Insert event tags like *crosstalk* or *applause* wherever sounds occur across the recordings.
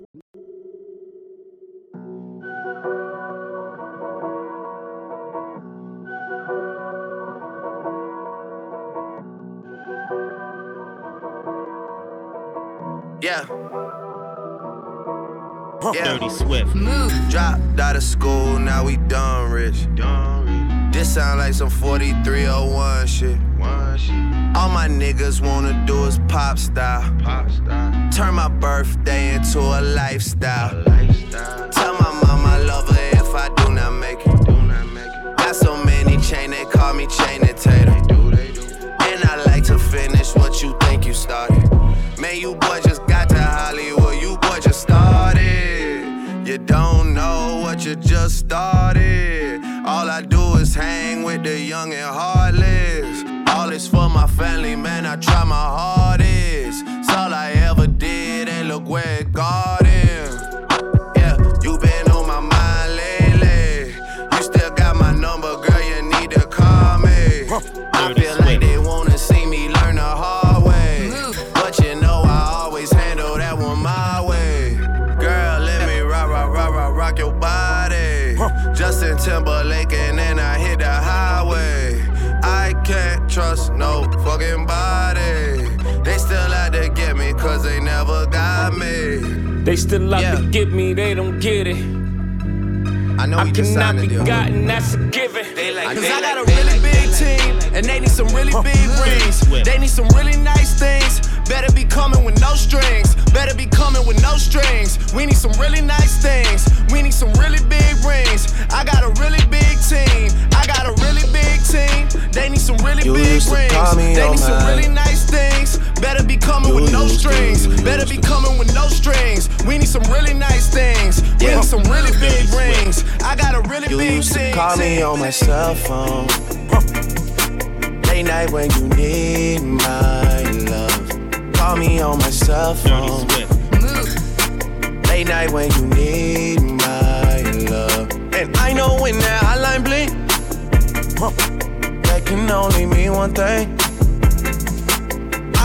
Yeah. Yeah. Dirty Swift. Move. Dropped out of school, now we done rich. This sound like some 4301 shit. All my niggas wanna do is pop style. pop style. Turn my birthday into a lifestyle. Tell my mama I love her if I do not make it. Got so many chain, they call me chain and tater. And I like to finish what you think you started. Man, you boy just got to Hollywood, you boy just started. You don't know what you just started. All I do is hang with the young and heartless. All is for my family, man, I try my hardest. Did, and look where it got him. Yeah, you been on my mind lately. You still got my number, girl, you need to call me. I feel like they wanna see me learn the hard way. But you know I always handle that one my way. Girl, let me rock, rock, rock, rock, rock your body. Justin Timberlake, and then I hit the highway. I can't trust no fucking body. They still out Yeah. to get me, they don't get it. I know I we just cannot signed a be deal. gotten, that's a given. Cause I got a really big team, and they need some really big rings. They need some really nice things. Better be coming with no strings. Better be coming with no strings. We need some really nice things. We need some really big rings. I got a really big team. I got a really big team. They need some really You big rings. They need some really nice things. Better be coming with no strings. Better be coming with no strings. We need some really nice things. We Yeah. need some really big rings. I got a really You big used to call me on my cell phone. Late night when you need my love. Call me on my cell phone. Late night when you need my love. And I know when that hotline blink, that can only mean one thing.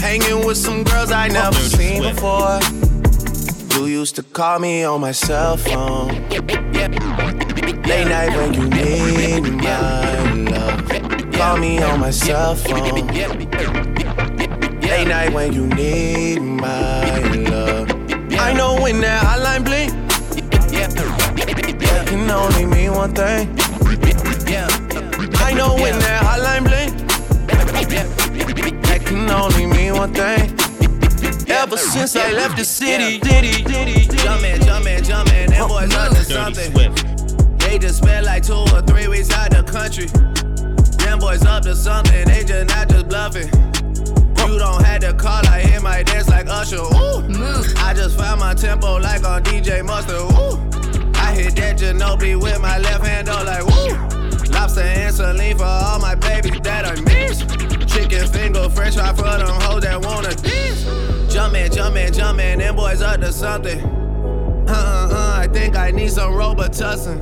Hanging with some girls I never Dirty seen before. You used to call me on my cell phone. Late night when you need my love. Call me on my cell phone. Late night when you need my love. I know when that hotline blink, that can only mean one thing. I know when that hotline blink, that can only mean one thing. Ever since I left the city, city, city, Jumpin', jumpin', jumpin', them boys up to Dirty something. They just spent like two or three weeks out the country. Them boys up to something, they just not just bluffing. You don't have to call, I hear my dance like Usher. Ooh. I just found my tempo like on DJ Mustard. Ooh. I hit that Ginobili with my left hand, though, like woo. Lobster and saline for all my babies that I miss. Chicken finger, french fry for them hoes that wanna dance. Jumpin', jumpin', jumpin', them boys up to something. Uh uh uh, I think I need some Robitussin.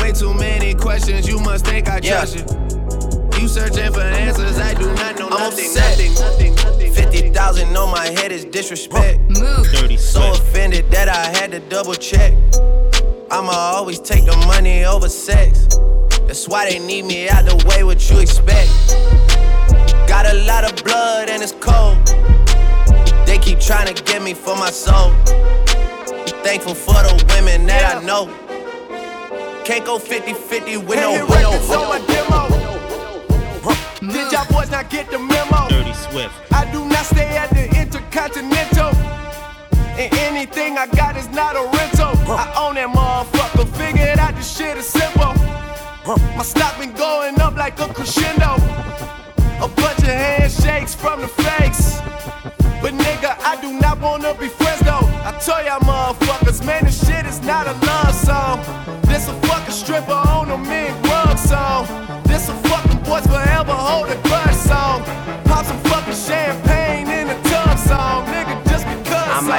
Way too many questions, you must think I Yeah. trust you. You searching for answers, I do not know I'm nothing, upset. nothing, nothing, nothing. 50,000 on my head is disrespect. Dirty So offended that I had to double check. I'ma always take the money over sex. That's why they need me out the way, what you expect. Got a lot of blood and it's cold. They keep trying to get me for my soul. Thankful for the women that I know. Can't go 50 50 with no, Hey, with no, records on my with no. demo. Did y'all boys not get the memo? Dirty Swift. I do not stay at the Intercontinental. And anything I got is not a rental. I own that motherfucker. Figured out this shit is simple. My stock been going up like a crescendo. A bunch of handshakes from the fakes. But nigga, I do not wanna be friends though. I tell y'all motherfuckers, man, this shit is not a love song. This a fucking stripper on a mink rug song. This a fucking boys forever hold a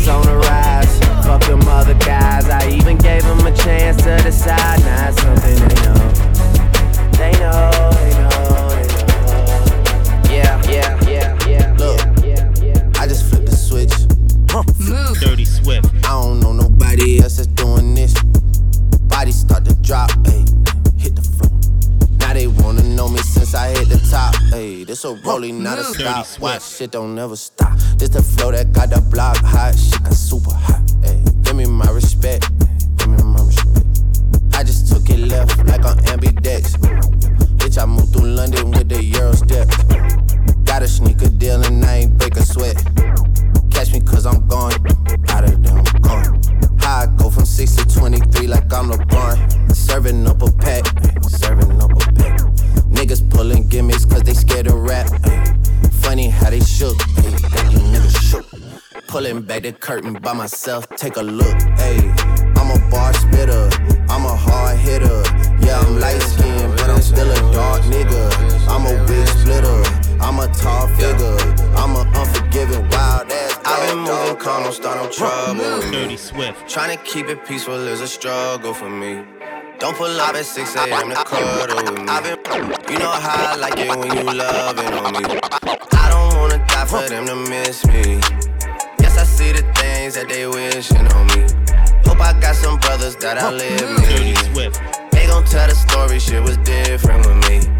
is on the rise. Fuck them other guys. I even gave them a chance to decide. Now it's something they know. They know, they know, they know. Yeah, yeah, yeah, yeah. Look. yeah, yeah. I just flipped the switch. Dirty Swift. I don't know nobody else that's doing this. Body start to drop, ayy, hit the floor. Now they wanna know me since I hit the top, ayy. This a rolling, not a stop. Watch shit don't never stop. This the flow that got the block hot, shit got super hot, ayy. Give me my respect, give me my respect. I just took it left like on ambidex. Bitch, I moved through London with the Euro step. Got a sneaker deal and I ain't break a sweat. Catch me cause I'm gone. Out of there, I'm gone. I go from 6 to 23 like I'm LeBron. Serving up a pack, serving up a pack. Niggas pulling gimmicks cause they scared of rap. Funny how they shook, ay, that niggas shook. Pulling back the curtain by myself, take a look. Ayy, I'm a bar spitter, I'm a hard hitter. Yeah, I'm light skinned, but I'm still a dark nigga. I'm a big splitter, I'm a tall figure. I'm a unforgiving, wild ass. I've been moving calm, don't start no trouble. Dirty Swift. Trying to keep it peaceful is a struggle for me. Don't pull up at 6 a.m. to cuddle with me. You know how I like it when you loving on me. I don't wanna die for them to miss me. Yes, I see the things that they wishing on me. Hope I got some brothers that me. Dirty Swift. They gon' tell the story, shit was different with me.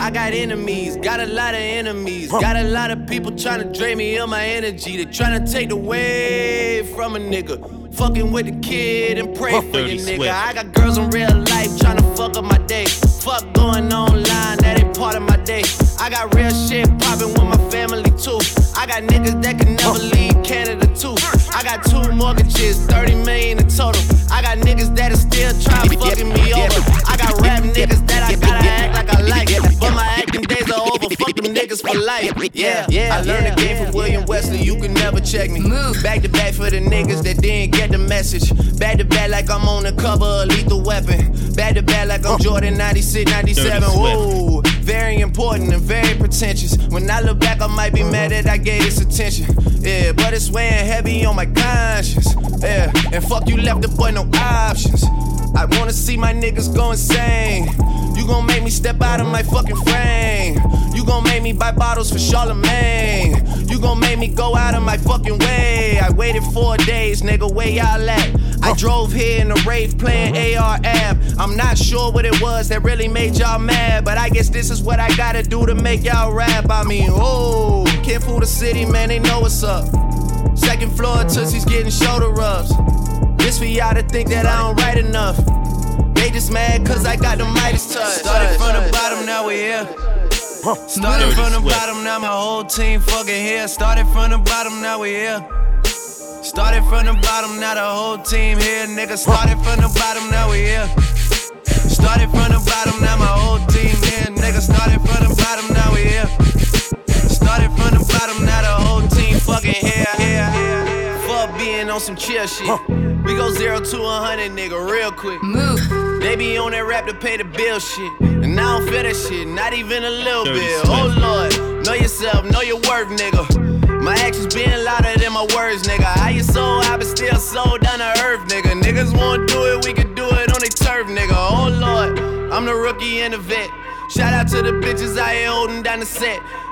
I got enemies, got a lot of enemies. Got a lot of people trying to drain me of my energy. They trying to take away from a nigga. Fucking with the kid and pray for your nigga. I got girls in real life trying to fuck up my day. Fuck going online, that ain't part of my day. I got real shit popping with my family too. I got niggas that can never leave Canada too. I got two mortgages, 30 million in total. I got niggas that is still trying fucking me over. I got rap niggas that I gotta act like I like. But my acting days are over. Fuck them niggas for life. Yeah, yeah. I learned the game from William Wesley. You can never check me. Back to back for the niggas that didn't get the message. Back to back like I'm on the cover of Lethal Weapon. Back to back like I'm Jordan 96, 97. Dirty Whoa, very important and very pretentious. When I look back, I might be mad that I gave this attention. Yeah, but it's weighing heavy on my conscience. Yeah, and fuck you left the boy no options. I wanna see my niggas go insane. You gon' make me step out of my fucking frame. You gon' make me buy bottles for Charlemagne. You gon' make me go out of my fucking way. I waited four days, nigga, where y'all at? I drove here in a rave playing AR app. I'm not sure what it was that really made y'all mad, but I guess this is what I gotta do to make y'all rap. I mean, oh, can't fool the city, man, they know what's up. Second floor, Tootsie's getting shoulder rubs. This for y'all to think that I don't write enough. They just mad cause I got the Midas touch. Started from the bottom, now we here. Started from the bottom, now my whole team fucking here. Started from the bottom, now we here. Started from the bottom, now the whole team here. Nigga, started from the bottom, now we here. Started from the bottom, now my whole team here. Nigga, started from the bottom, now we here. Started from the bottom, now the whole team fucking here. here, here. Fuck on some chill shit. We go zero to a hundred, nigga, real quick. Move. They be on that rap to pay the bill shit. And I don't feel that shit, not even a little bit. Swift. Oh lord, know yourself, know your worth, nigga. My actions being louder than my words, nigga. How you so I but still so down to earth, nigga. Niggas won't do it, we can do it on their turf, nigga. Oh lord, I'm the rookie and the vet. Shout out to the bitches I here holding down the set.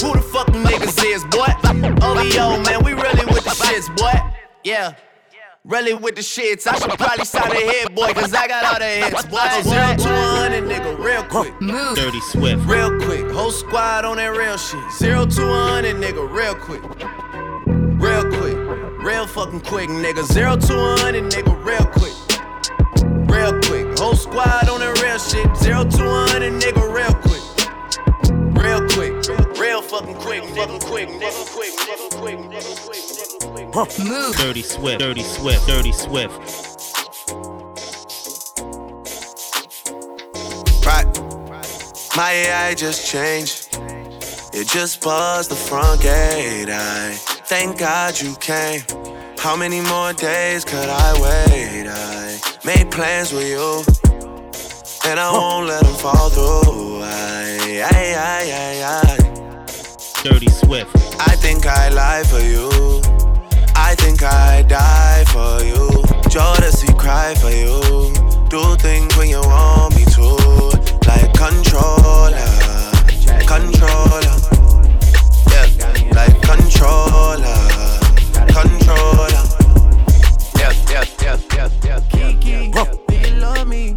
Hey, who the fuck them niggas is, boy? Oh, OVO, man, we really with the shits, boy. Yeah. Really with the shits. I should probably sign a hit, boy, cause I got all the hits, boy. Zero to 100, nigga, real quick. Move. Dirty Swift. Real quick, whole squad on that real shit. Zero to 100, nigga, real quick. Real quick, real fucking quick, nigga. Zero to 100, nigga, real quick. Real quick, whole squad on that real shit. Zero to 100, nigga, real quick. Real quick, real fucking quick, fucking quick, nigga, quick, nigga, quick, nigga, quick, nigga, quick. Dirty Swift. Dirty Swift. Dirty Swift. Right. My AI just changed. It just buzzed the front gate. I thank God you came. How many more days could I wait? I made plans with you. And I won't let them fall through. I, I, I, I, I. Dirty Swift. I think I lie for you. I think I die for you. Jodeci cry for you. Do things when you want me to. Like controller. Controller. Yeah. Like controller. Controller. Yeah, yeah, yeah, yeah, yeah. Kiki, do you love me?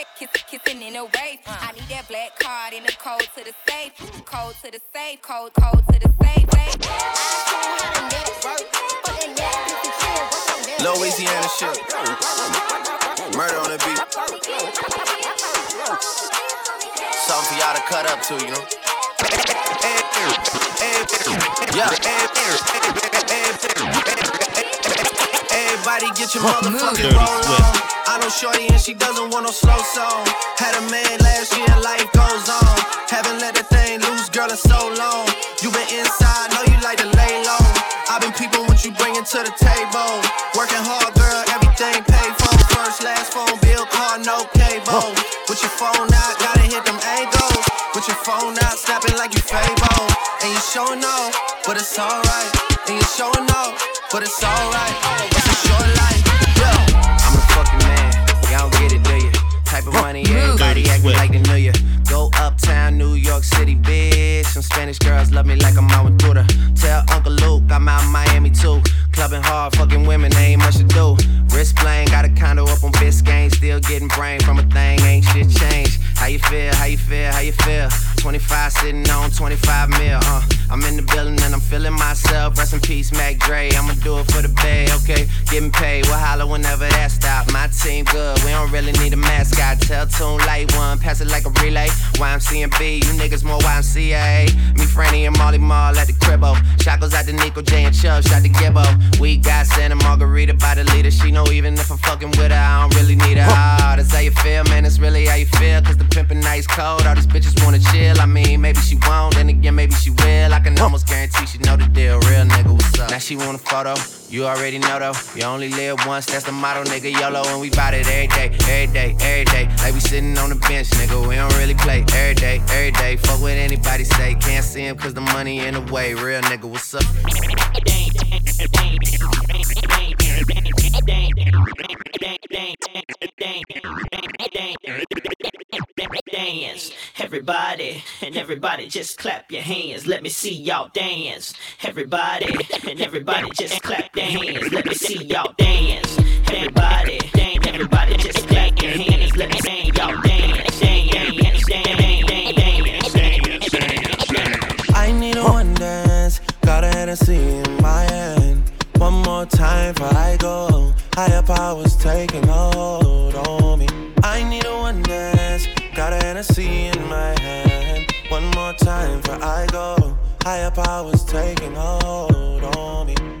Kissing in a way, kiss, kissing in a way. I need that black card in the code to the safe, code to the safe, code, code to the safe. Louisiana shit. Murder on the beat. Something for y'all to cut up to, you know? Yeah. Everybody get your motherfucking roll on. I know Shorty and she doesn't want no slow song. Had a man last year, life goes on. Haven't let the thing loose, girl, in so long. You been inside, know you like to lay low. I've been peeping what you bringing to the table. Working hard, girl, everything paid for. First, last phone bill, car, no cable. With your phone out, gotta hit them angles. With your phone out, snapping like you Fable. And you showing off, but it's alright. And you showing off, but it's alright. It's a short life, yeah. I'm a fucking man, y'all don't get it, do you? Type of money, everybody acting like they knew you. Go uptown, New York City, bitch. Some Spanish girls love me like I'm out with Duda. Tell Uncle Luke I'm out in Miami too. Clubbing hard, fucking women, ain't much to do. Wrist playing, got a condo up on Biscayne. Still getting brain from a thing, ain't shit changed. How you feel, how you feel, how you feel? 25 sitting on 25 mil, uh. I'm in the building and I'm feeling myself. Rest in peace, Mac Dre. I'ma do it for the bay, okay? Getting paid, we'll holler whenever that stop. My team good, we don't really need a mascot. Tell Tune Light One, pass it like a relay. YMC and B, you niggas more YMCA. Me, Franny, and Molly Mall at the cribbo. Shot goes out to Nico J and Chubb, shot to Gibbo. Got Santa Margarita by the leader. She know even if I'm fucking with her, I don't really need her. Ah, that's how you feel, man. It's really how you feel. Cause the pimpin' nice cold. All these bitches wanna chill. I mean, maybe she won't, then again, maybe she will. I can almost guarantee she know the deal. Real nigga, what's up? Now she want a photo, you already know though. You only live once, that's the motto, nigga. YOLO, and we bout it every day, every day, every day. Like we sitting on the bench, nigga. We don't really play every day, every day. Fuck what anybody say, can't see him cause the money in the way. Real nigga, what's up? Dance, everybody, and everybody just clap your hands. Let me see y'all dance. Everybody, and everybody just clap your hands. Let me see y'all dance. Everybody, dance, everybody just clap your hands. Let me see y'all. Dance, Hennessy in my hand. One more time before I go. Higher powers taking hold on me. I need a one dance, got a Hennessy in my hand. One more time before I go. Higher powers taking hold on me.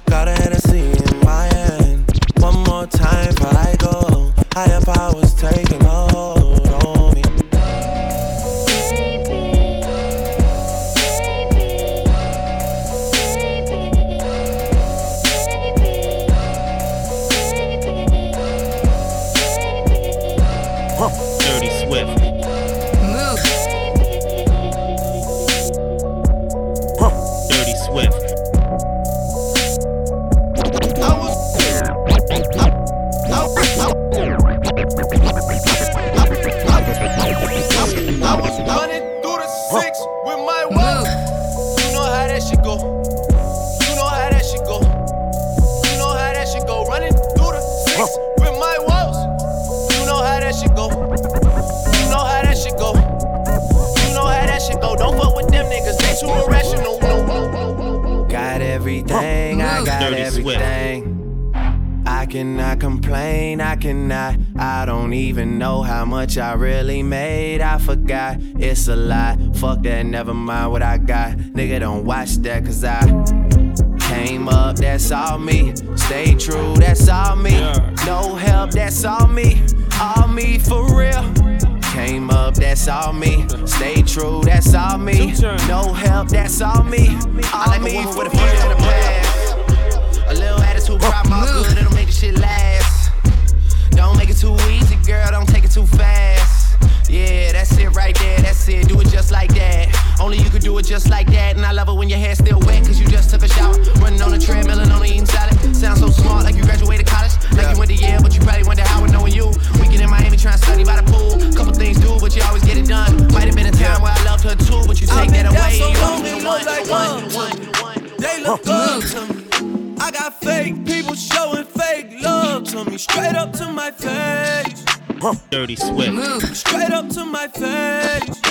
Got a Hennessy in my hand. One more time before I go. Higher powers taking a but you take I've that been down away. so long, only it the like one, one, one. They look good to me. I got fake people showing fake love to me. Straight up to my face. Dirty Swift. Straight up to my face.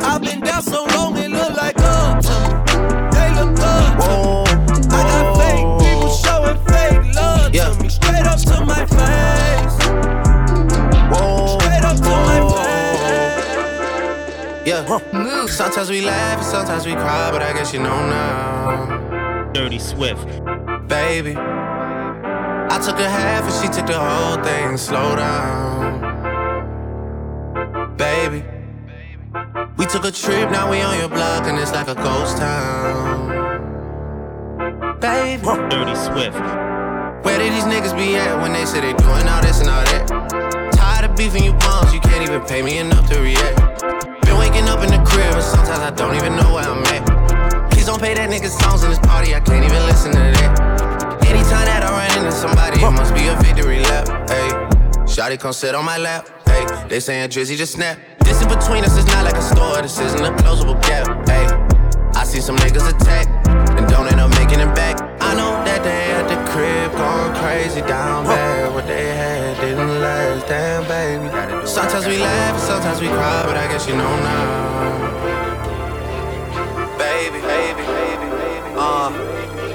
I've been down so long, it look like love to me. They look good to me. I got fake people showing fake love Yeah. to me. Straight up to my face. Yeah. Sometimes we laugh and sometimes we cry, but I guess you know now, Dirty Swift. baby. I took a half and she took the whole thing. Slow down, baby. We took a trip, now we on your block and it's like a ghost town, baby. Dirty Swift. Where did these niggas be at when they say they doing all this and all that? Tired of beefing you bums, you can't even pay me enough to react. Waking up in the crib and sometimes I don't even know where I'm at. Please don't play that nigga songs in this party, I can't even listen to that. Anytime that I run into somebody, it must be a victory lap. Hey, Shotty come sit on my lap. Hey, they saying Drizzy just snap. This in between us is not like a store, this isn't a closable gap. Hey, I see some niggas attack and don't end up making it back. I know that they at the crib going crazy down bad. What they had didn't last, damn baby. Sometimes we laugh sometimes we cry, but I guess you know now.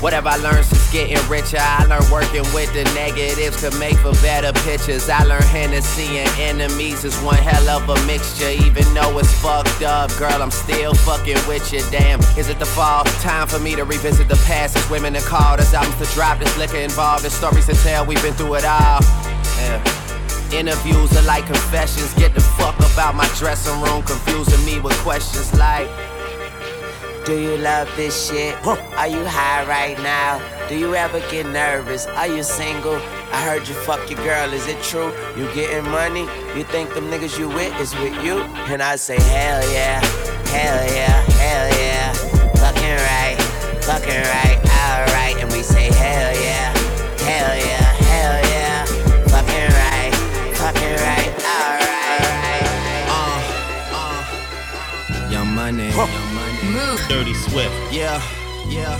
Whatever I learned since getting richer, I learned working with the negatives to make for better pictures. I learned Hennessy and enemies is one hell of a mixture. Even though it's fucked up, girl, I'm still fucking with you. Damn, is it the fall? Time for me to revisit the past. It's women to call, there's albums to drop, there's liquor involved, there's stories to tell. We've been through it all. Yeah. Interviews are like confessions. Get the fuck about my dressing room, confusing me with questions like. Do you love this shit? Are you high right now? Do you ever get nervous? Are you single? I heard you fuck your girl, is it true? You getting money? You think them niggas you with is with you? And I say, hell yeah, hell yeah, hell yeah. Fucking right, fucking right, Dirty Swift. Yeah, yeah.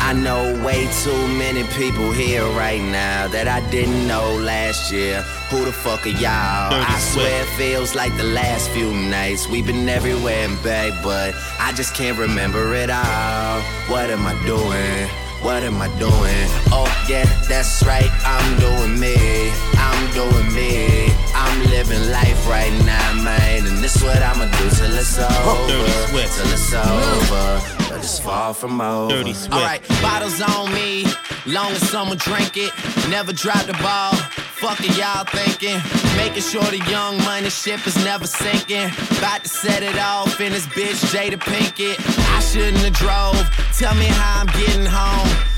I know way too many people here right now that I didn't know last year. Who the fuck are y'all? I swear it feels like the last few nights. We've been everywhere and back, but I just can't remember it all. What am I doing? What am I doing? Oh, yeah, that's right. I'm doing me. I'm doing me. I'm living life right now, man. And this what I'ma do till it's over. Dirty Swift. Till it's over. But it's far from over. Dirty Swift. Alright, bottles on me. Long as someone drink it. Never drop the ball. Fuck it, y'all thinking. Making sure the young money ship is never sinking. About to set it off in this bitch, Jada Pinkett. I shouldn't have drove. Tell me how I'm getting home.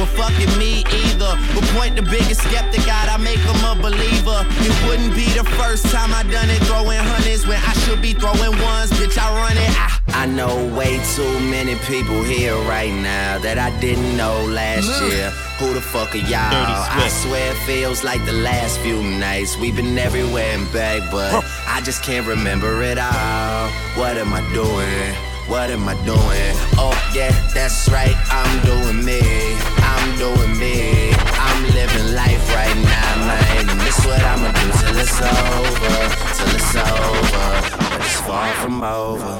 well fucking me either. But point the biggest skeptic out, I make him a believer. It wouldn't be the first time I done it, throwing hundreds when I should be throwing ones. Bitch, I run it. I, I know way too many people here right now that I didn't know last year. Who the fuck are y'all? Dirty I swear it feels like the last few nights. We've been everywhere and back, but I just can't remember it all. What am I doing? What am I doing? Oh, yeah, that's right. I'm doing me. I'm doing me. I'm living life right now, man. And this what I'ma do till it's over. Till it's over. But it's far from over.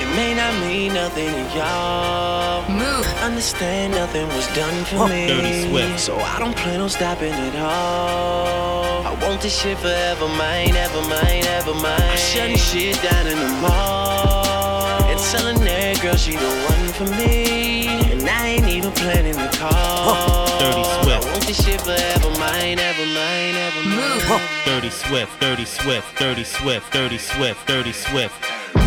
It may not mean nothing to y'all. Move. Understand nothing was done for me. Dirty Swift. So I don't plan on stopping at all. I want this shit forever, mine, ever mine, ever mine. I'm shutting shit down in the mall. And telling that girl she the one for me. And I ain't even planning the call. Dirty Swift. I want this shit forever, mine, ever mine, ever mine. Dirty Swift. Dirty Swift. Dirty Swift. Dirty Swift. Dirty Swift.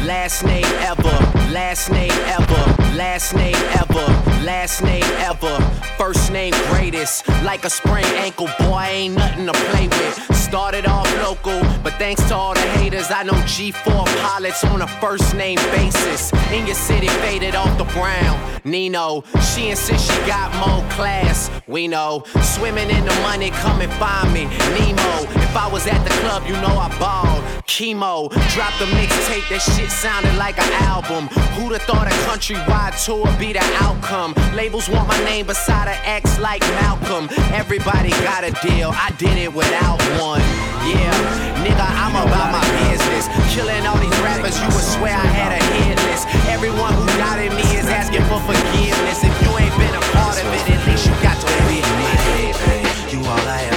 Last name ever, last name ever, last name ever, last name ever. First name greatest, like a sprained ankle, boy, ain't nothing to play with. Started off local, but thanks to all the haters, I know G4 pilots on a first name basis. In your city, faded off the brown. Nino, she insists she got more class. We know, swimming in the money, come and find me. Nemo, I was at the club, you know I balled. Chemo, dropped a mixtape, that shit sounded like an album. Who'd have thought a countrywide tour be the outcome? Labels want my name beside an X like Malcolm. Everybody got a deal, I did it without one. Yeah, nigga, I'm about my business. Killing all these rappers, you would swear I had a hit list. Everyone who doubted me is asking for forgiveness. If you ain't been a part of it, at least you got to it. You all I ever.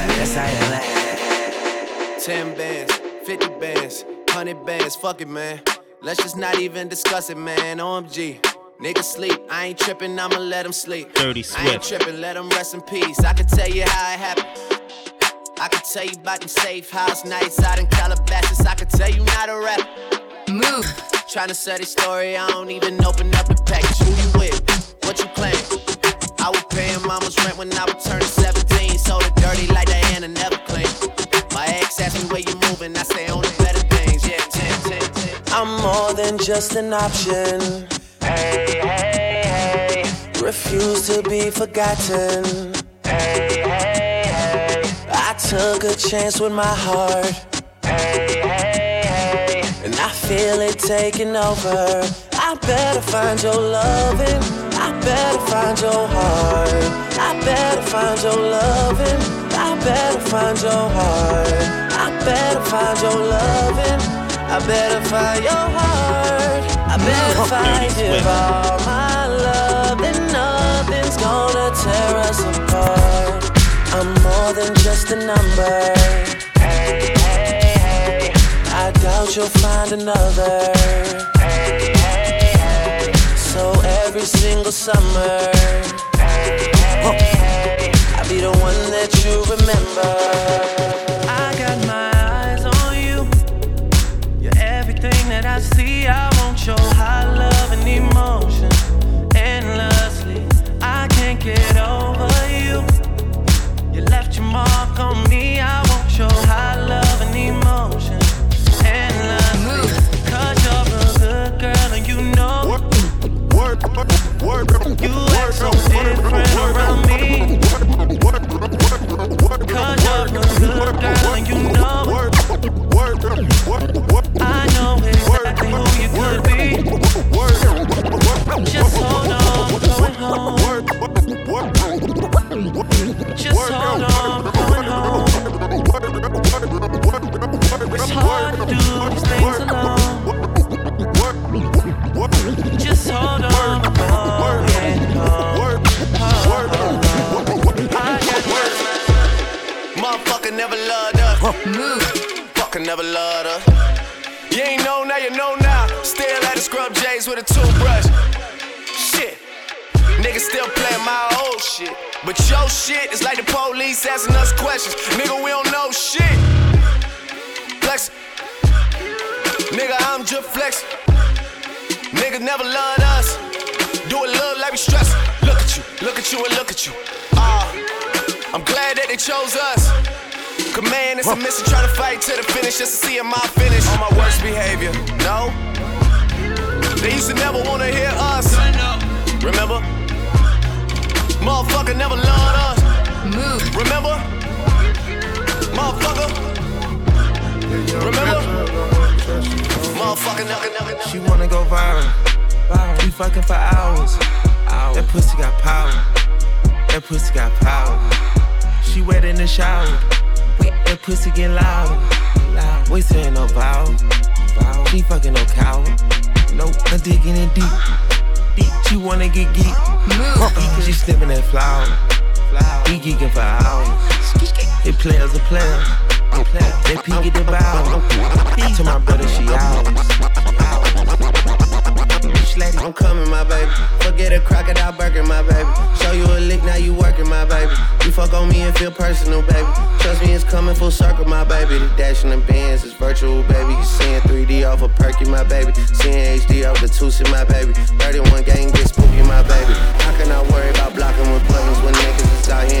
Best I ever had. 10 bands, 50 bands, 100 bands, fuck it, man. Let's just not even discuss it, man. OMG. Nigga sleep, I ain't tripping, I'ma let him sleep. Dirty I ain't Swift. tripping, let him rest in peace. I can tell you how it happened. I can tell you about them safe house nights out in Calabasas. I can tell you not a rap. Move. Tryna sell this story, I don't even open up the package. Who you with? What you claim? I was paying mama's rent when I was turning 17. Sold it dirty like Diana, never clean. My ex asked me where you moving, I say only better things. Yeah, 10, 10, 10. I'm more than just an option. Hey, hey, hey. Refuse to be forgotten. Hey, hey, hey. I took a chance with my heart. Hey, hey, hey. And I feel it taking over. I better find your loving. I better find your heart. I better find your loving. I better find your heart. I better find your loving. I better find your heart. I better *laughs* find if all my love, then nothing's gonna tear us apart. I'm more than just a number. Hey, hey, hey. I doubt you'll find another. Hey, hey, hey. So every single summer, I'll be the one that you remember. I got my eyes on you. You're everything that I see. I high love and emotion endlessly. I can't get over you. You left your mark on me. I want your high love You act so different around me. Cause you're good girl and you know. I know exactly who you could be. Just hold on, we're going home. Just hold on, we're going home. It's hard to do these things alone. Just hold never loved us. Move. Fucker never loved us. You ain't know now, you know now. Still at the scrub J's with a toothbrush. Shit. Niggas still playing my old shit. But your shit is like the police asking us questions. Nigga, we don't know shit. Flex. Nigga, I'm just flex. Nigga never loved us. Do it look like we stress. Look at you, look at you, and look at you. Ah, I'm glad that they chose us. Cause man, it's a mission trying to fight to the finish just to see my finish. On my worst behavior, no. They used to never wanna hear us. Remember? Motherfucker never loved us. Move. Remember? Motherfucker. Remember? Motherfucker never, never, never. She wanna go viral. We fucking for hours. That pussy got power. That pussy got power. She wet in the shower. That pussy get louder. Loud. We saying no vowel. She fucking no cow. Nope, dick in it deep. Deep. She wanna get geek. She sniffing that flower. We geeking for hours. They players are players. They peek at the bow. To my brother, she ours. I'm coming, my baby. Forget a crocodile burger, my baby. Show you a lick, now you working, my baby. You fuck on me and feel personal, baby. Trust me, it's coming full circle, my baby. The dash in the bands is virtual, baby. You seeing 3D off a perky, my baby. Seeing HD off the Tusi, my baby. 31 gang get spooky, my baby. How can I worry about blocking with buttons when niggas is out here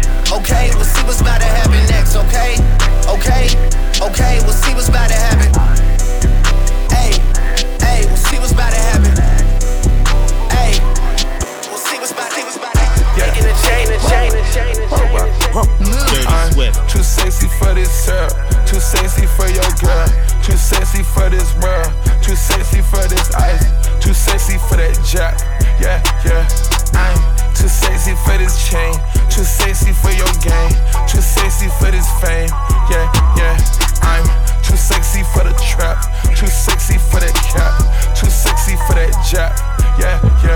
okay, we'll see what's about to happen next, okay? Okay, okay, we'll see what's about to happen. Hey, hey, we'll see what's about to happen. Hey, we'll see what's about to happen. Making a chain, a chain, a chain, a chain. Dirty Swift. Too sexy for this syrup. Too sexy for your girl. Too sexy for this world. Too sexy for this ice. Too sexy for that jack. Yeah, yeah. I'm too sexy for this chain. Too sexy for your game. Too sexy for this fame. Yeah, yeah. I'm too sexy for the trap. Too sexy for that cap. Too sexy for that jack. Yeah, yeah.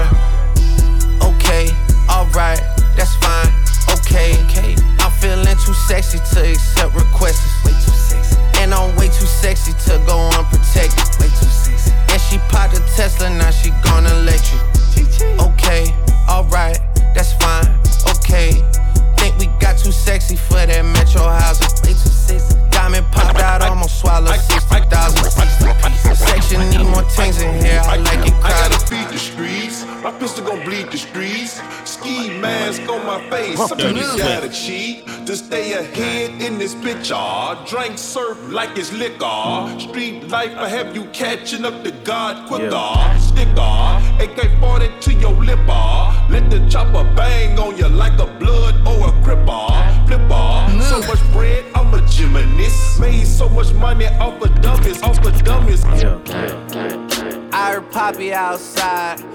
Surf like it's liquor. Street life, I have you catching up to God quicker. Sticker, AK 40 to your lip. ah. Let the chopper bang on you like a blood or a cripper. Flipper, so much bread, I'm a gymnast. Made so much money off of dumbest, off of dummies. I heard Poppy outside.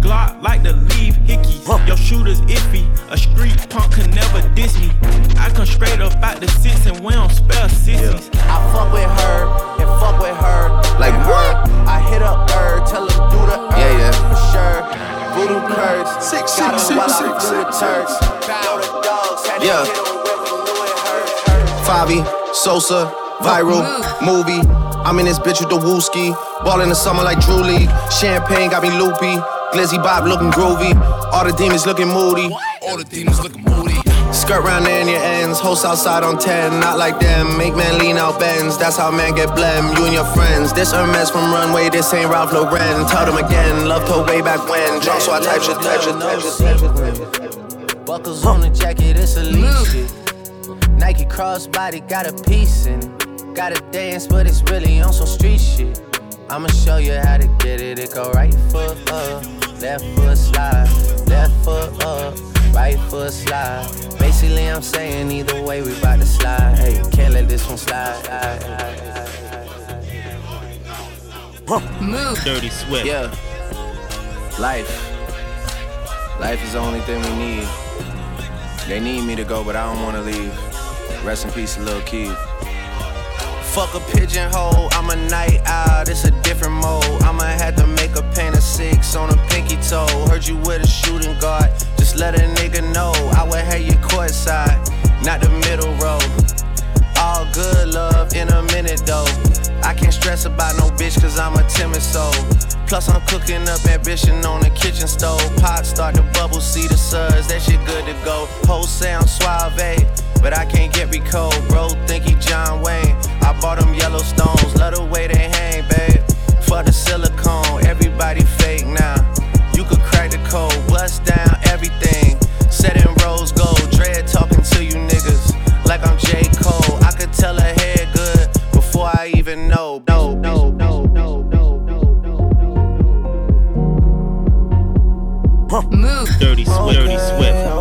Glock like to leave hickeys. Your shooter's iffy, a street punk can never diss me. I come straight up out the six and we don't spell sissies. I fuck with her and fuck with her. Like what? her. I hit up her, tell her do the herb Yeah, yeah. for sure. Voodoo curds, Six, got six, her while six, I six, flew with six, turds. Know the dogs, had to Yeah. hit 'em when we knew it. Favi, Sosa, viral, mm-hmm. movie. I'm in this bitch with the wooski. Ball in the summer like Drew League. Champagne got me loopy. Glizzy Bob looking groovy. All the demons looking moody. All the demons looking moody. Skirt round there in your ends. Host outside on 10. Not like them. Make man lean out bends. That's how man get blem. You and your friends. This Hermes from Runway. This ain't Ralph Lauren. Tell them again. Love her way back when. Drunk so I type shit, type shit, type shit, type shit. Buckles on the jacket, it's elite shit. Nike crossbody got a piece in it. Gotta dance, but it's really on some street shit. I'ma show you how to get it. It go right foot up, left foot slide, left foot up, right foot slide. Basically, I'm saying either way we bout to slide. Hey, can't let this one slide. Dirty Swift. Yeah. Life. Life is the only thing we need. They need me to go, but I don't wanna leave. Rest in peace, little Keith. Fuck a pigeonhole, I'm a night owl, it's a different mode. I'ma have to make a paint of six on a pinky toe. Heard you with a shooting guard, just let a nigga know. I would have you courtside, not the middle row. All good love in a minute though. I can't stress about no bitch cause I'm a timid soul. Plus I'm cooking up ambition on the kitchen stove. Pot start to bubble, see the suds, that shit good to go. Whole sound suave, but I can't get recode. Bro, think he John Wayne. I bought them Yellowstones, love the way they hang, babe. For the silicone, Move. Dirty, swift, dirty, swift.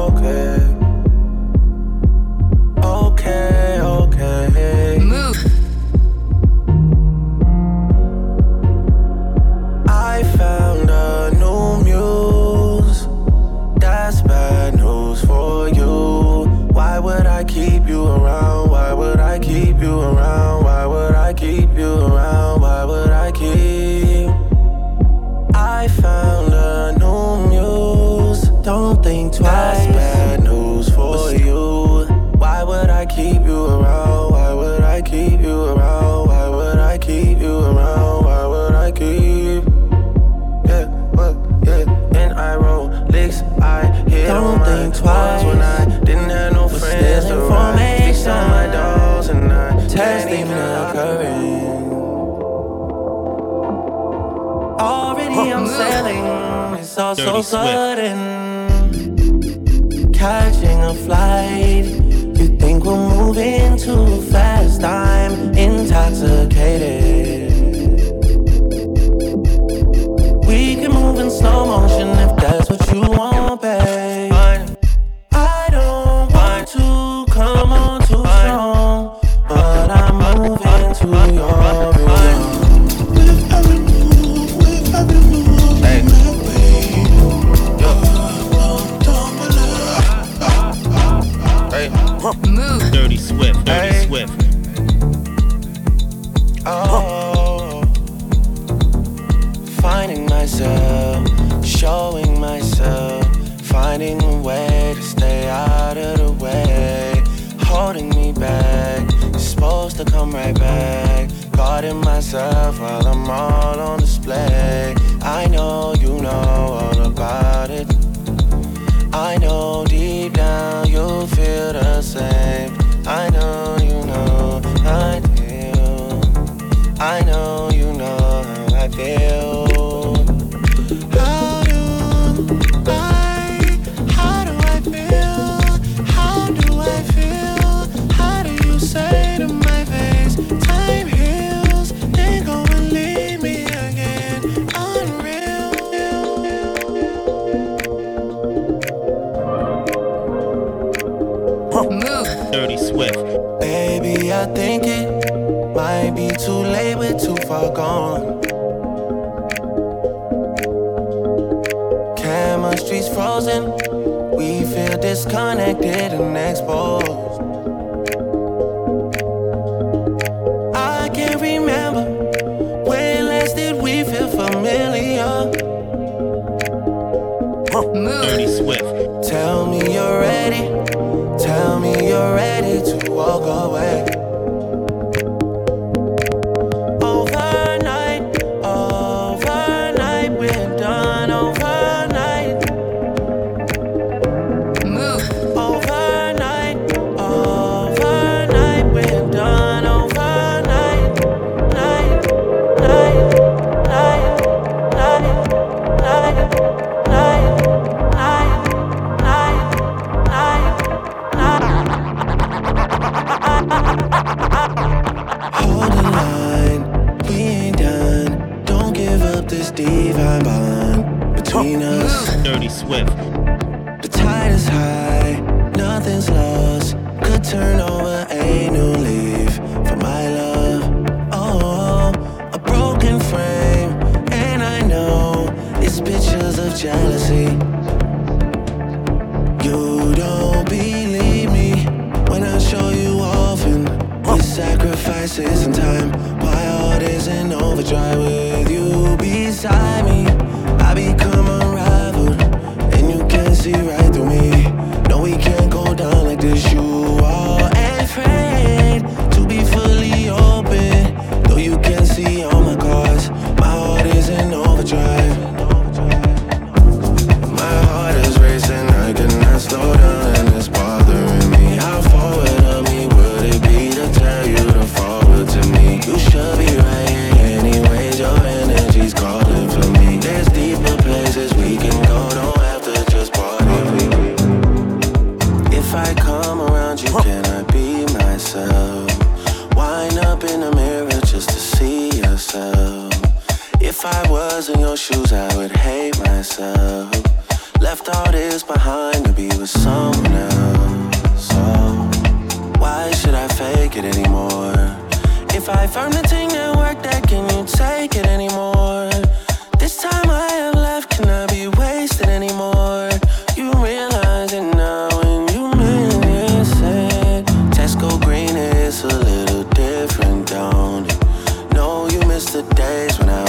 to come right back. caught in myself while I'm all on display. I know you know all about it. I know gone. Chemistry's frozen. We feel disconnected and exposed. Dirty Swift. the days when I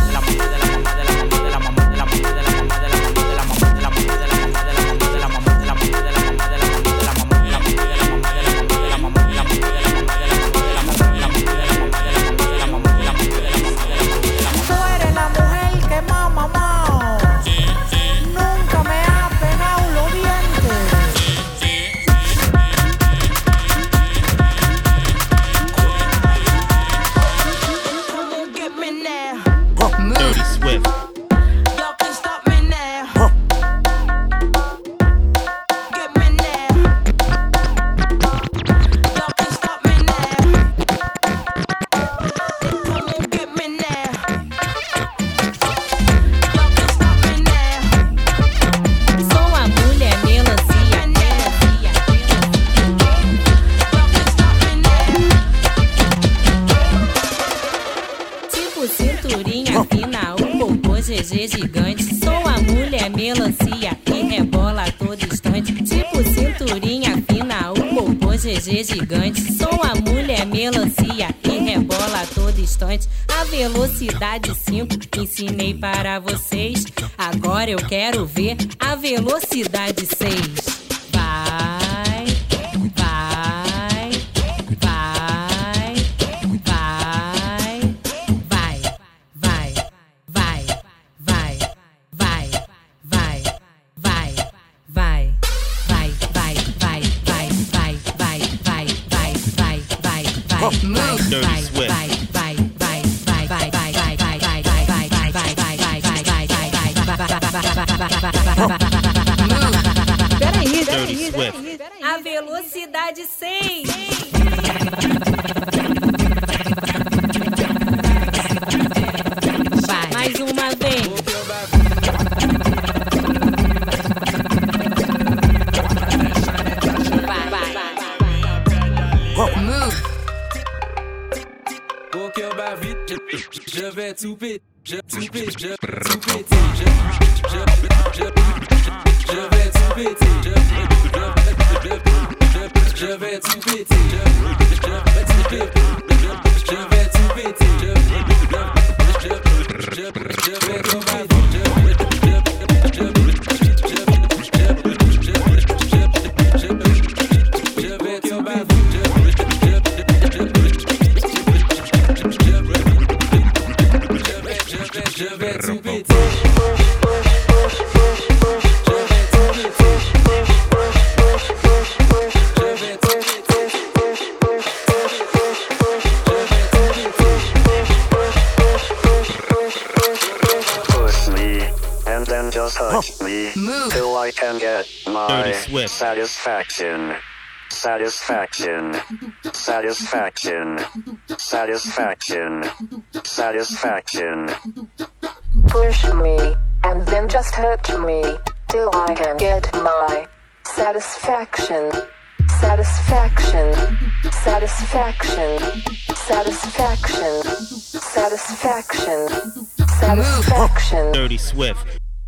RPG gigante. Sou a mulher melancia e rebola a todo instante. A velocidade 5 ensinei para vocês. Agora eu quero ver a velocidade 6. Vai, vai. velocidade 100. Mais uma vez. Je vais tout péter, je tout péter, je tout péter, je then just touch huh. me Move. till I can get my satisfaction. Satisfaction. Satisfaction. Satisfaction. Satisfaction. Push me, and then just hurt me, till I can get my satisfaction. Satisfaction. Satisfaction. Satisfaction. Satisfaction. Satisfaction. Dirty Swift.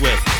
Dirty